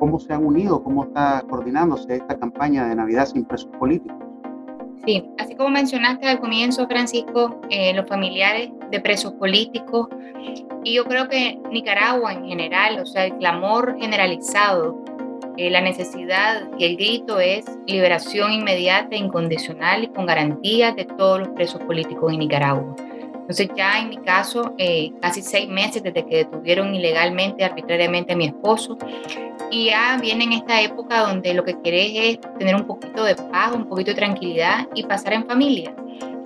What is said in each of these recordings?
cómo se han unido, cómo está coordinándose esta campaña de Navidad sin presos políticos. Sí, así como mencionaste al comienzo, Francisco, eh, los familiares de presos políticos, y yo creo que Nicaragua en general, o sea, el clamor generalizado, eh, la necesidad y el grito es liberación inmediata, incondicional y con garantías de todos los presos políticos en Nicaragua. Entonces ya en mi caso, eh, casi seis meses desde que detuvieron ilegalmente, arbitrariamente a mi esposo, y ya viene en esta época donde lo que querés es tener un poquito de paz, un poquito de tranquilidad y pasar en familia.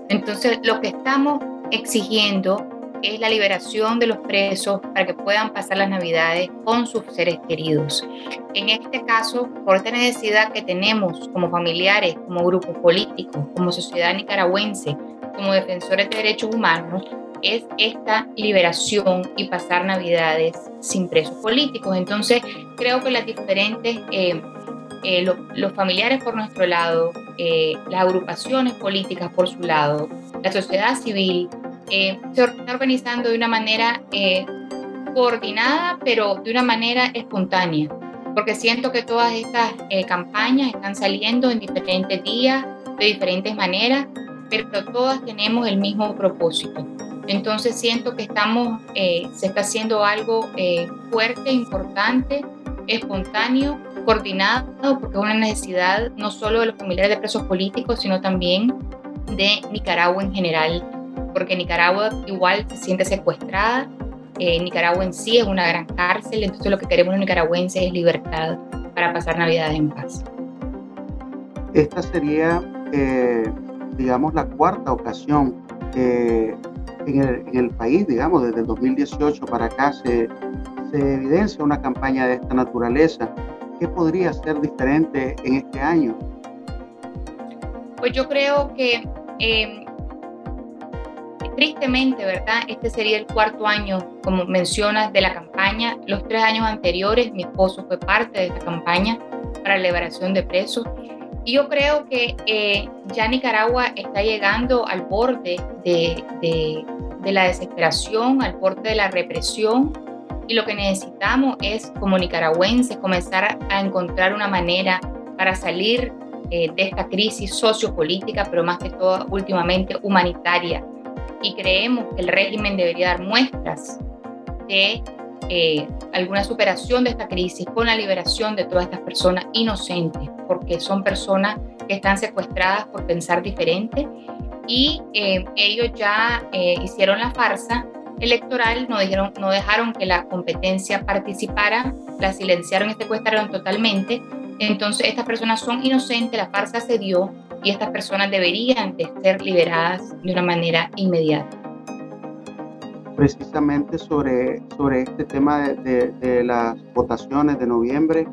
Entonces lo que estamos exigiendo es la liberación de los presos para que puedan pasar las navidades con sus seres queridos. En este caso, por esta necesidad que tenemos como familiares, como grupos políticos, como sociedad nicaragüense, como defensores de derechos humanos es esta liberación y pasar navidades sin presos políticos. Entonces, creo que las diferentes, eh, eh, los familiares por nuestro lado, eh, las agrupaciones políticas por su lado, la sociedad civil, se está organizando de una manera coordinada, pero de una manera espontánea, porque siento que todas estas campañas están saliendo en diferentes días, de diferentes maneras, pero todas tenemos el mismo propósito. Entonces siento que estamos, eh, se está haciendo algo eh, fuerte, importante, espontáneo, coordinado, porque es una necesidad no solo de los familiares de presos políticos, sino también de Nicaragua en general, porque Nicaragua igual se siente secuestrada, eh, Nicaragua en sí es una gran cárcel, entonces lo que queremos los nicaragüenses es libertad para pasar Navidad en paz. Esta sería digamos, la cuarta ocasión en el, país, digamos, desde el 2018 para acá se, evidencia una campaña de esta naturaleza. ¿Qué podría ser diferente en este año? Pues yo creo que em, tristemente, ¿verdad? Este sería el cuarto año, como mencionas, de la campaña. Los tres años anteriores, mi esposo fue parte de esta campaña para la liberación de presos. Y yo creo que eh, ya Nicaragua está llegando al borde de, de, la desesperación, al borde de la represión. Y lo que necesitamos es, como nicaragüenses, comenzar a encontrar una manera para salir eh, de esta crisis sociopolítica, pero más que todo últimamente humanitaria. Y creemos que el régimen debería dar muestras de eh, alguna superación de esta crisis con la liberación de todas estas personas inocentes, porque son personas que están secuestradas por pensar diferente y eh, ellos ya eh, hicieron la farsa electoral, no, dijeron, no dejaron que la competencia participara, la silenciaron y secuestraron totalmente. Entonces estas personas son inocentes, la farsa se dio y estas personas deberían de ser liberadas de una manera inmediata precisamente sobre, sobre este tema de, las votaciones de noviembre.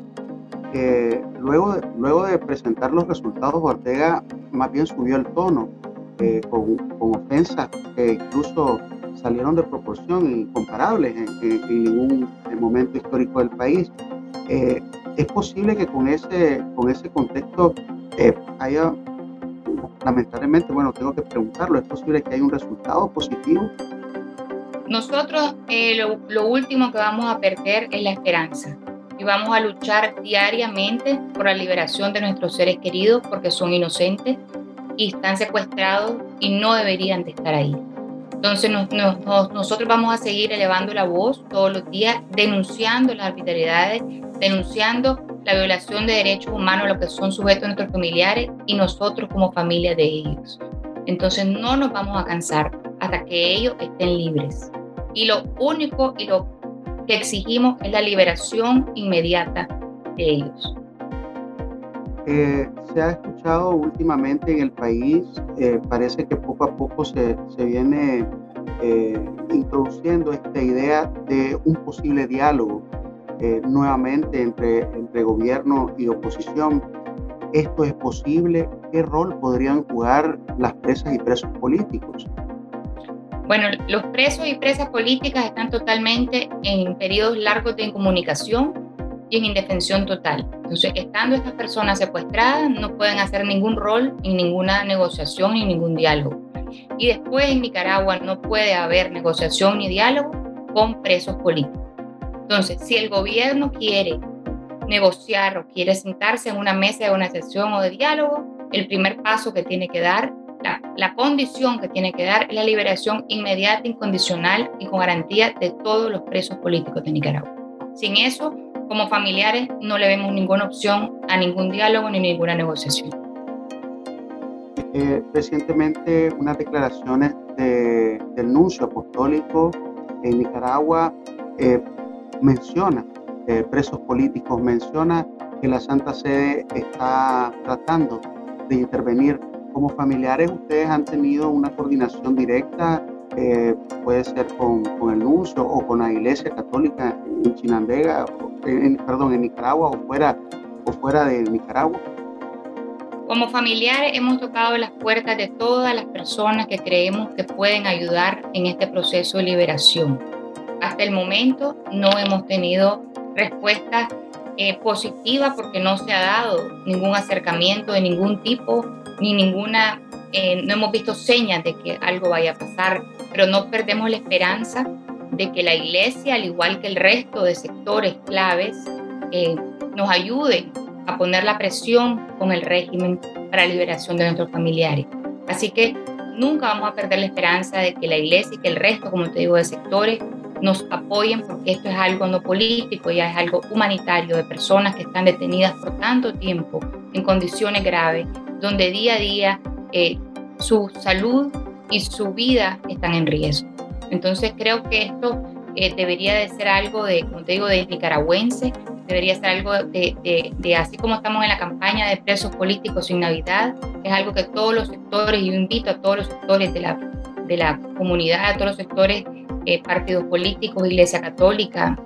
Luego, de, luego de presentar los resultados, Ortega más bien subió el tono eh, con, con, ofensas que incluso salieron de proporción incomparables en, en, ningún momento histórico del país. Eh, es posible que con ese, con ese contexto eh, haya, lamentablemente, bueno, tengo que preguntarlo, ¿es posible que haya un resultado positivo nosotros lo, último que vamos a perder es la esperanza y vamos a luchar diariamente por la liberación de nuestros seres queridos porque son inocentes y están secuestrados y no deberían de estar ahí. Entonces nosotros vamos a seguir elevando la voz todos los días, denunciando las arbitrariedades, denunciando la violación de derechos humanos a los que son sujetos nuestros familiares y nosotros como familia de ellos. Entonces no nos vamos a cansar hasta que ellos estén libres y lo único y lo que exigimos es la liberación inmediata de ellos. Eh, se ha escuchado últimamente en el país, eh, parece que poco a poco se, se viene eh, introduciendo esta idea de un posible diálogo nuevamente entre, entre gobierno y oposición. ¿Esto es posible? ¿Qué rol podrían jugar las presas y presos políticos? Bueno, los presos y presas políticas están totalmente en periodos largos de incomunicación y en indefensión total. Entonces, estando estas personas secuestradas, no pueden hacer ningún rol en ninguna negociación ni ningún diálogo. Y después en Nicaragua no puede haber negociación ni diálogo con presos políticos. Entonces, si el gobierno quiere negociar o quiere sentarse en una mesa de una sesión o de diálogo, el primer paso que tiene que dar, la, condición que tiene que dar es la liberación inmediata, incondicional y con garantía de todos los presos políticos de Nicaragua. Sin eso, como familiares, no le vemos ninguna opción a ningún diálogo ni ninguna negociación. Eh, recientemente, unas declaraciones del nuncio apostólico en Nicaragua eh, menciona eh, presos políticos, menciona que la Santa Sede está tratando de intervenir. Como familiares, ustedes han tenido una coordinación directa, eh, puede ser con, el nuncio o con la Iglesia Católica en Chinandega, perdón, en Nicaragua o fuera, o fuera de Nicaragua. Como familiares hemos tocado las puertas de todas las personas que creemos que pueden ayudar en este proceso de liberación. Hasta el momento no hemos tenido respuesta eh, positiva porque no se ha dado ningún acercamiento de ningún tipo, ni ninguna, eh, no hemos visto señas de que algo vaya a pasar, pero no perdemos la esperanza de que la iglesia, al igual que el resto de sectores claves, eh, nos ayude a poner la presión con el régimen para la liberación de nuestros familiares. Así que nunca vamos a perder la esperanza de que la iglesia y que el resto, como te digo, de sectores nos apoyen porque esto es algo no político, ya es algo humanitario de personas que están detenidas por tanto tiempo en condiciones graves, donde día a día eh, su salud y su vida están en riesgo. Entonces creo que esto eh, debería de ser algo de, como te digo, de nicaragüense, debería ser algo de, de, de, así como estamos en la campaña de presos políticos sin Navidad, es algo que todos los sectores, yo invito a todos los sectores de la, de la comunidad, a todos los sectores eh, partidos políticos, Iglesia Católica,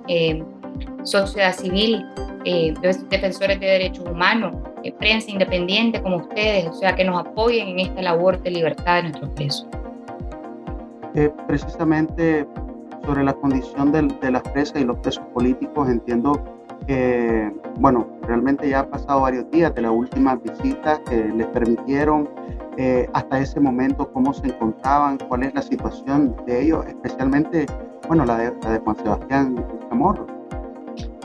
sociedad civil, defensores de derechos humanos, prensa independiente como ustedes, o sea, que nos apoyen en esta labor de libertad de nuestros presos. precisamente sobre la condición de, de las presas y los presos políticos, entiendo que, bueno, realmente ya ha pasado varios días de las últimas visitas que les permitieron eh, hasta ese momento, cómo se encontraban, cuál es la situación de ellos, especialmente, bueno, la de, la de Juan Sebastián Chamorro.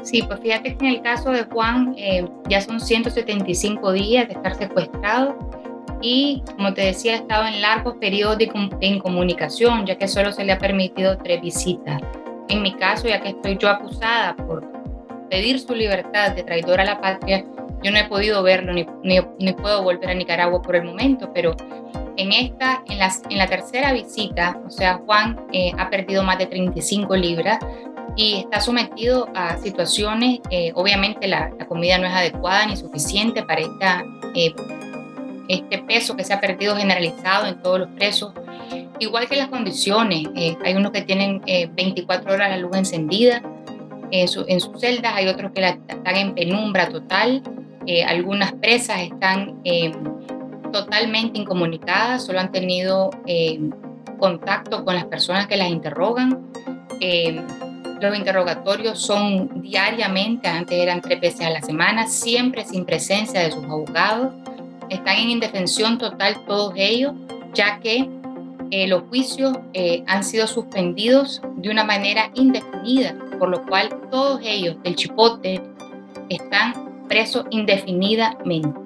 Sí, pues fíjate que en el caso de Juan eh, ya son 175 días de estar secuestrado y, como te decía, ha estado en largos periodos de, incomunicación, ya que solo se le ha permitido tres visitas. En mi caso, ya que estoy yo acusada por pedir su libertad de traidor a la patria, yo no he podido verlo ni, ni, puedo volver a Nicaragua por el momento, pero en esta, en, las, en la tercera visita, o sea, Juan eh, ha perdido más de 35 libras y está sometido a situaciones, eh, obviamente la, la, comida no es adecuada ni suficiente para esta, eh, este peso que se ha perdido generalizado en todos los presos, igual que las condiciones. hay unos que tienen 24 horas la luz encendida en, su, en sus celdas, hay otros que la, están en penumbra total. Eh, algunas presas están eh, totalmente incomunicadas, solo han tenido eh, contacto con las personas que las interrogan. Los interrogatorios son diariamente, antes eran tres veces a la semana, siempre sin presencia de sus abogados. Están en indefensión total todos ellos, ya que los juicios han sido suspendidos de una manera indefinida, por lo cual todos ellos del chipote están preso indefinidamente,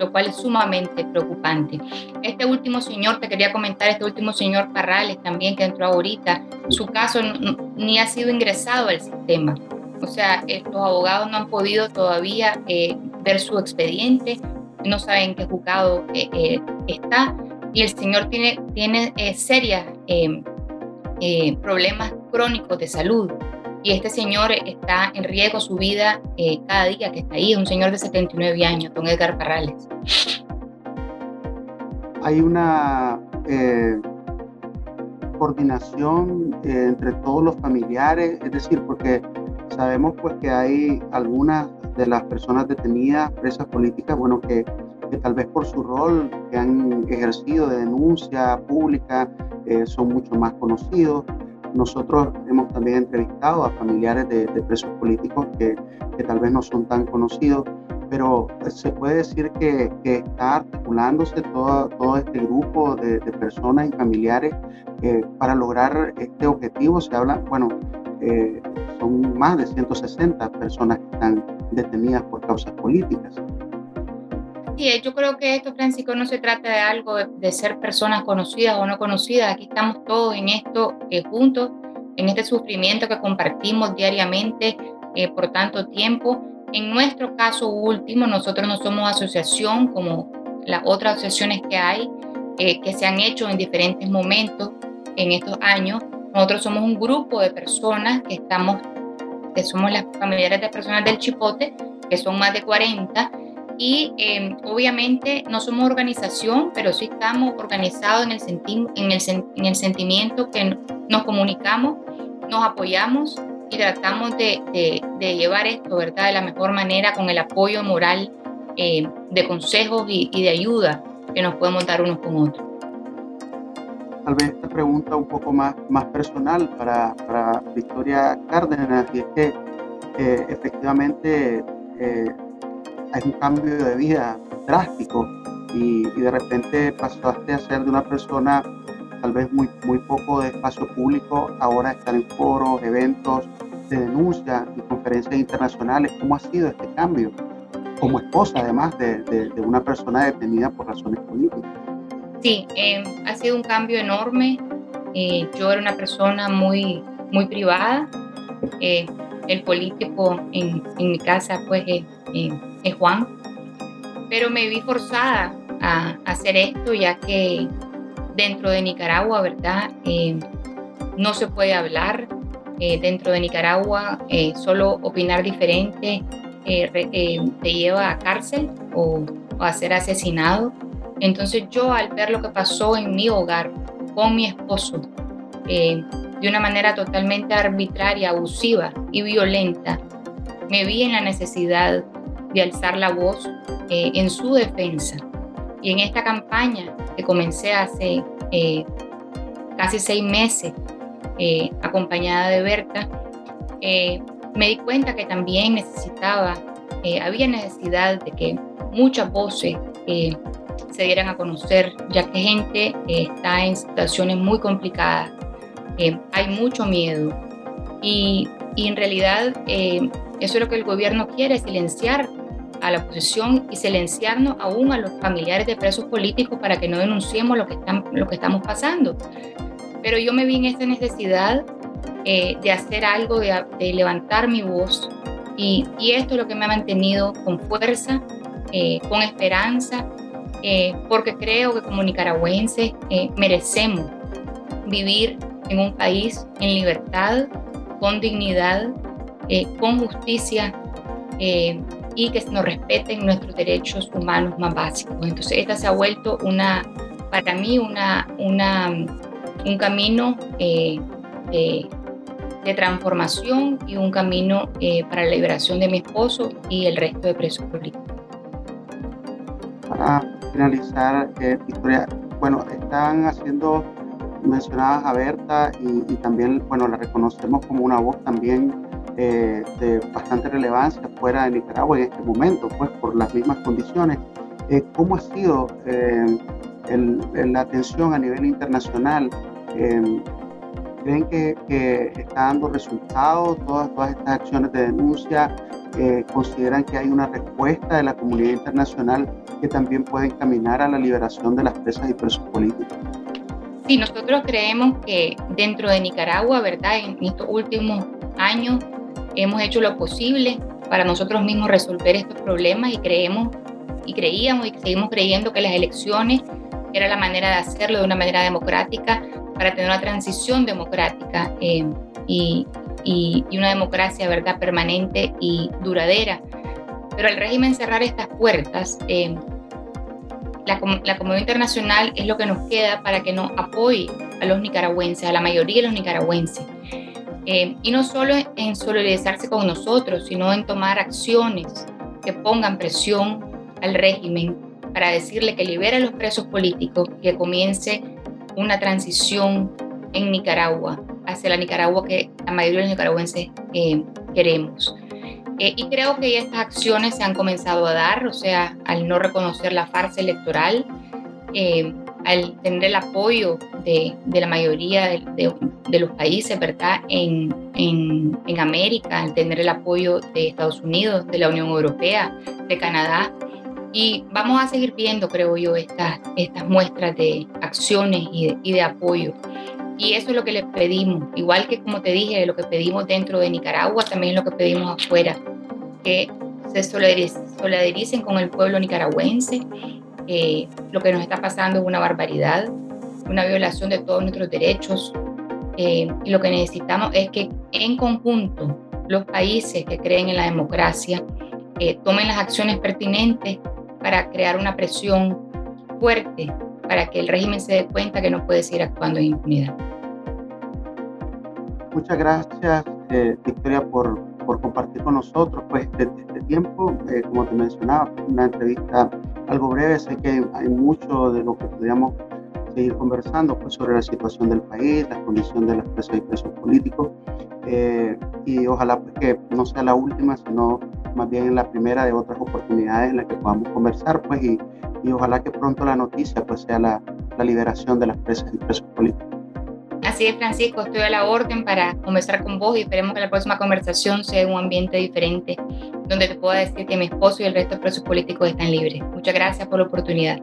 lo cual es sumamente preocupante. Este último señor, te quería comentar, este último señor Parrales también que entró ahorita, su caso ni ha sido ingresado al sistema. O sea, los abogados no han podido todavía eh, ver su expediente, no saben qué juzgado eh, eh, está y el señor tiene, tiene serios problemas crónicos de salud y este señor está en riesgo su vida eh, cada día que está ahí, un señor de 79 años, don Edgar Parrales. Hay una eh, coordinación eh, entre todos los familiares, es decir, porque sabemos pues que hay algunas de las personas detenidas, presas políticas, bueno, que tal vez por su rol que han ejercido de denuncia pública son mucho más conocidos nosotros hemos también entrevistado a familiares de, presos políticos que, tal vez no son tan conocidos, pero se puede decir que, está articulándose todo, este grupo de, de personas y familiares eh, para lograr este objetivo. Se habla, bueno, eh, son más de 160 personas que están detenidas por causas políticas. Sí, yo creo que esto, Francisco, no se trata de algo de, ser personas conocidas o no conocidas. Aquí estamos todos en esto eh, juntos, en este sufrimiento que compartimos diariamente eh, por tanto tiempo. En nuestro caso último, nosotros no somos asociación como las otras asociaciones que hay, eh, que se han hecho en diferentes momentos en estos años. Nosotros somos un grupo de personas que estamos, que somos las familiares de personas del Chipote, que son más de 40, y em, obviamente no somos organización, pero sí estamos organizados en el, en, el, en el sentimiento que nos comunicamos, nos apoyamos y tratamos de, de, llevar esto, ¿verdad?, de la mejor manera con el apoyo moral eh, de consejos y, y, de ayuda que nos podemos dar unos con otros. Tal vez esta pregunta un poco más, más personal para, para Victoria Cárdenas, y es que eh, efectivamente eh, hay un cambio de vida drástico y, de repente pasaste a ser de una persona tal vez muy, muy poco de espacio público, ahora estar en foros, eventos de denuncia y conferencias internacionales. ¿Cómo ha sido este cambio? Como esposa, además de, de, una persona detenida por razones políticas. Sí, eh, ha sido un cambio enorme. Eh, yo era una persona muy, muy privada. Eh, el político en, en, mi casa, pues, es Juan. Pero me vi forzada a hacer esto, ya que dentro de Nicaragua, ¿verdad? Eh, no se puede hablar eh, dentro de Nicaragua, eh, solo opinar diferente te lleva a cárcel o, a ser asesinado. Entonces yo al ver lo que pasó en mi hogar con mi esposo, de una manera totalmente arbitraria, abusiva y violenta, me vi en la necesidad de alzar la voz en su defensa. Y en esta campaña que comencé hace eh, casi seis meses, eh, acompañada de Berta, eh, me di cuenta que también necesitaba, había necesidad de que muchas voces se dieran a conocer, ya que gente está en situaciones muy complicadas, hay mucho miedo y, y en realidad eso es lo que el gobierno quiere, silenciar a la oposición y silenciarnos aún a los familiares de presos políticos para que no denunciemos lo que, están, lo que estamos pasando. Pero yo me vi en esa necesidad eh, de hacer algo, de, levantar mi voz y, y, esto es lo que me ha mantenido con fuerza, eh, con esperanza, eh, porque creo que como nicaragüenses merecemos vivir en un país en libertad, con dignidad, con justicia y que nos respeten nuestros derechos humanos más básicos. Entonces, esta se ha vuelto una, para mí, una, una, un camino eh, de, transformación y un camino eh, para la liberación de mi esposo y el resto de presos políticos. Para finalizar, eh, Victoria, bueno, están haciendo mencionadas a Berta y, y, también, bueno, la reconocemos como una voz también eh, de bastante relevancia fuera de Nicaragua en este momento, pues por las mismas condiciones. Eh, ¿Cómo ha sido eh, la atención a nivel internacional? ¿Creen que, que, está dando resultados todas, todas estas acciones de denuncia? ¿Consideran que hay una respuesta de la comunidad internacional que también puede encaminar a la liberación de las presas y presos políticos? Sí, nosotros creemos que dentro de Nicaragua, ¿verdad? En estos últimos años hemos hecho lo posible para nosotros mismos resolver estos problemas y creemos y creíamos y seguimos creyendo que las elecciones era la manera de hacerlo de una manera democrática para tener una transición democrática eh, y, y, una democracia verdad permanente y duradera. Pero el régimen cerrar estas puertas, eh, la, la comunidad internacional es lo que nos queda para que nos apoye a los nicaragüenses, a la mayoría de los nicaragüenses. Eh, y no solo en solidarizarse con nosotros, sino en tomar acciones que pongan presión al régimen para decirle que libere a los presos políticos, que comience una transición en Nicaragua, hacia la Nicaragua que la mayoría de los nicaragüenses eh, queremos. Eh, y creo que estas acciones se han comenzado a dar, o sea, al no reconocer la farsa electoral, al tener el apoyo de, la mayoría de, los países, ¿verdad?, en, América, al tener el apoyo de Estados Unidos, de la Unión Europea, de Canadá. Y vamos a seguir viendo, creo yo, estas, estas muestras de acciones y de, apoyo. Y eso es lo que les pedimos, igual que como te dije, lo que pedimos dentro de Nicaragua, también es lo que pedimos afuera, que se solidaricen con el pueblo nicaragüense. lo que nos está pasando es una barbaridad, una violación de todos nuestros derechos. Eh, y lo que necesitamos es que en conjunto los países que creen en la democracia eh, tomen las acciones pertinentes para crear una presión fuerte para que el régimen se dé cuenta que no puede seguir actuando en impunidad. Muchas gracias, eh, Victoria, por, por, compartir con nosotros pues, este, este tiempo. Eh, como te mencionaba, una entrevista algo breve. Sé que hay mucho de lo que podríamos seguir conversando pues, sobre la situación del país, la condición de las presas y presos políticos. Eh, y ojalá pues, que no sea la última, sino más bien en la primera de otras oportunidades en las que podamos conversar. Pues, y, y ojalá que pronto la noticia pues, sea la, la liberación de las presas y presos políticos. Así es, Francisco, estoy a la orden para conversar con vos y esperemos que la próxima conversación sea en un ambiente diferente, donde te pueda decir que mi esposo y el resto de presos políticos están libres. Muchas gracias por la oportunidad.